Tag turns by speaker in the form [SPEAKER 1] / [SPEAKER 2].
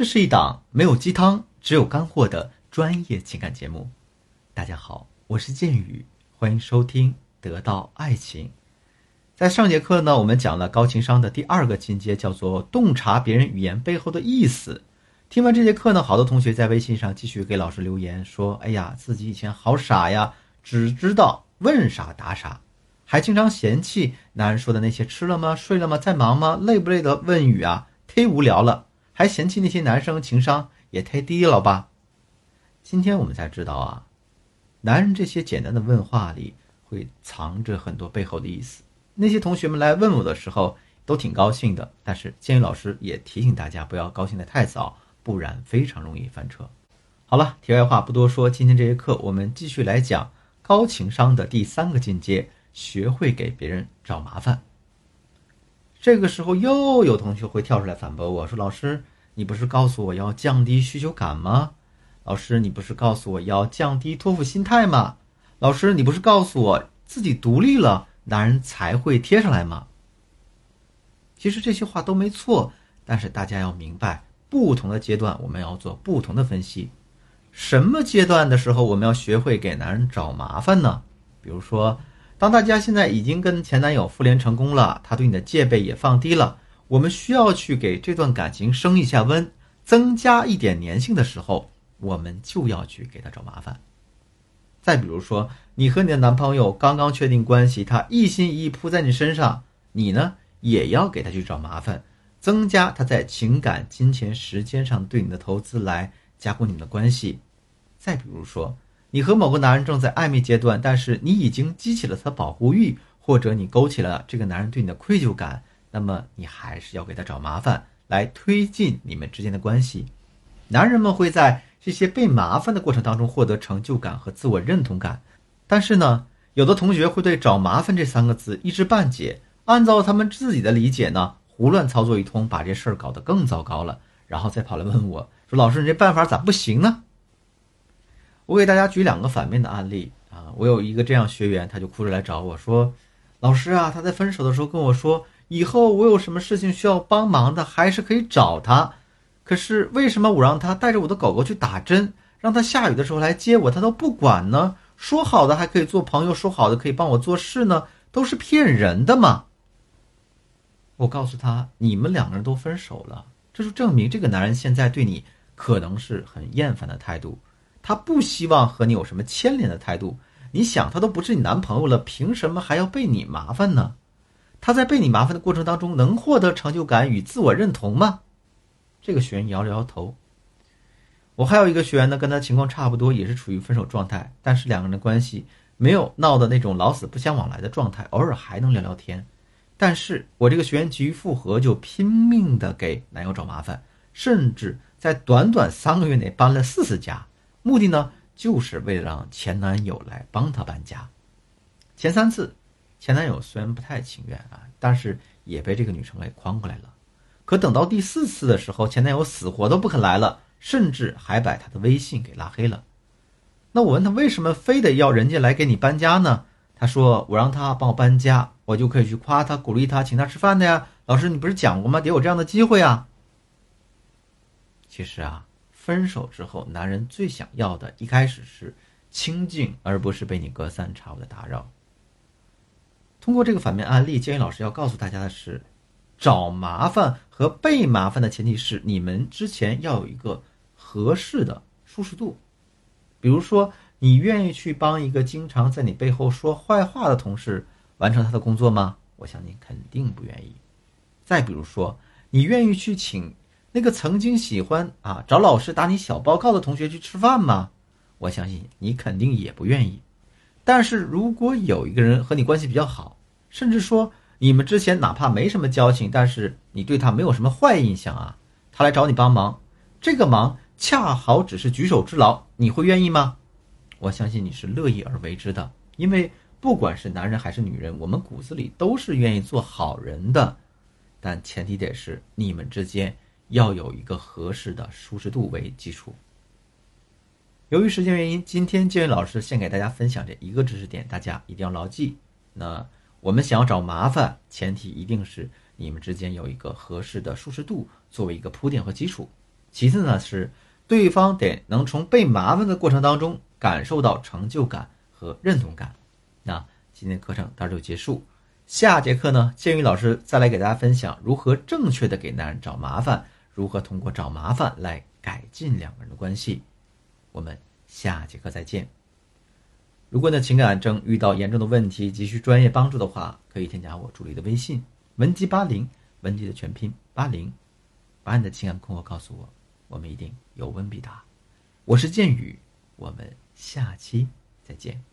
[SPEAKER 1] 这是一档没有鸡汤，只有干货的专业情感节目。大家好，我是剑宇，欢迎收听《得到爱情》。在上节课呢，我们讲了高情商的第二个进阶，叫做洞察别人语言背后的意思。听完这节课呢，好多同学在微信上继续给老师留言说：“哎呀，自己以前好傻呀，只知道问啥答啥，还经常嫌弃男人说的那些吃了吗、睡了吗、在忙吗、累不累的问语啊，忒无聊了。还嫌弃那些男生情商也太低了吧？”今天我们才知道啊，男人这些简单的问话里会藏着很多背后的意思。那些同学们来问我的时候都挺高兴的，但是建议老师也提醒大家不要高兴的太早。不然非常容易翻车。好了，题外话不多说，今天这节课我们继续来讲高情商的第三个进阶：学会给别人找麻烦。这个时候又有同学会跳出来反驳我说：“老师，你不是告诉我要降低需求感吗？老师，你不是告诉我要降低托付心态吗？老师，你不是告诉我自己独立了，男人才会贴上来吗？”其实这些话都没错，但是大家要明白。不同的阶段，我们要做不同的分析。什么阶段的时候，我们要学会给男人找麻烦呢？比如说，当大家现在已经跟前男友复联成功了，他对你的戒备也放低了，我们需要去给这段感情升一下温，增加一点粘性的时候，我们就要去给他找麻烦。再比如说，你和你的男朋友刚刚确定关系，他一心一意扑在你身上，你呢也要给他去找麻烦。增加他在情感、金钱、时间上对你的投资，来加固你们的关系。再比如说，你和某个男人正在暧昧阶段，但是你已经激起了他保护欲，或者你勾起了这个男人对你的愧疚感，那么你还是要给他找麻烦，来推进你们之间的关系。男人们会在这些被麻烦的过程当中获得成就感和自我认同感，但是呢，有的同学会对“找麻烦”这三个字一知半解，按照他们自己的理解呢。胡乱操作一通，把这事儿搞得更糟糕了，然后再跑来问我说：“老师，你这办法咋不行呢？”我给大家举两个反面的案例啊，我有一个这样学员，他就哭着来找我说：“老师啊，他在分手的时候跟我说，以后我有什么事情需要帮忙的，还是可以找他。可是为什么我让他带着我的狗狗去打针，让他下雨的时候来接我，他都不管呢？说好的还可以做朋友，说好的可以帮我做事呢，都是骗人的嘛！”我告诉他，你们两个人都分手了，这就证明这个男人现在对你可能是很厌烦的态度，他不希望和你有什么牵连的态度。你想，他都不是你男朋友了，凭什么还要被你麻烦呢？他在被你麻烦的过程当中，能获得成就感与自我认同吗？这个学员摇了摇头。我还有一个学员呢，跟他情况差不多，也是处于分手状态，但是两个人的关系没有闹的那种老死不相往来的状态，偶尔还能聊聊天。但是我这个学员急于复合，就拼命的给男友找麻烦，甚至在短短三个月内搬了四次家，目的呢就是为了让前男友来帮他搬家。前三次，前男友虽然不太情愿啊，但是也被这个女生给诓过来了。可等到第四次的时候，前男友死活都不肯来了，甚至还把他的微信给拉黑了。那我问他为什么非得要人家来给你搬家呢？他说：“我让他帮我搬家，我就可以去夸他、鼓励他、请他吃饭的呀。”老师，你不是讲过吗？得有这样的机会啊。其实啊，分手之后，男人最想要的，一开始是清静，而不是被你隔三差五的打扰。通过这个反面案例，建议老师要告诉大家的是：找麻烦和被麻烦的前提是你们之前要有一个合适的舒适度，比如说。你愿意去帮一个经常在你背后说坏话的同事完成他的工作吗？我相信肯定不愿意。再比如说，你愿意去请那个曾经喜欢啊找老师打你小报告的同学去吃饭吗？我相信你肯定也不愿意。但是如果有一个人和你关系比较好，甚至说你们之前哪怕没什么交情，但是你对他没有什么坏印象啊，他来找你帮忙，这个忙恰好只是举手之劳，你会愿意吗？我相信你是乐意而为之的，因为不管是男人还是女人，我们骨子里都是愿意做好人的，但前提得是你们之间要有一个合适的舒适度为基础。由于时间原因，今天建宇老师先给大家分享这一个知识点，大家一定要牢记。那我们想要找麻烦，前提一定是你们之间有一个合适的舒适度作为一个铺垫和基础。其次呢是对方得能从被麻烦的过程当中感受到成就感和认同感。那今天课程到这就结束，下节课呢，建宇老师再来给大家分享如何正确的给男人找麻烦，如何通过找麻烦来改进两个人的关系。我们下节课再见。如果呢情感正遇到严重的问题，急需专业帮助的话，可以添加我助理的微信文姬八零，文姬的全拼八零，把你的情感困惑告诉我，我们一定有问必答。我是剑宇，我们下期再见。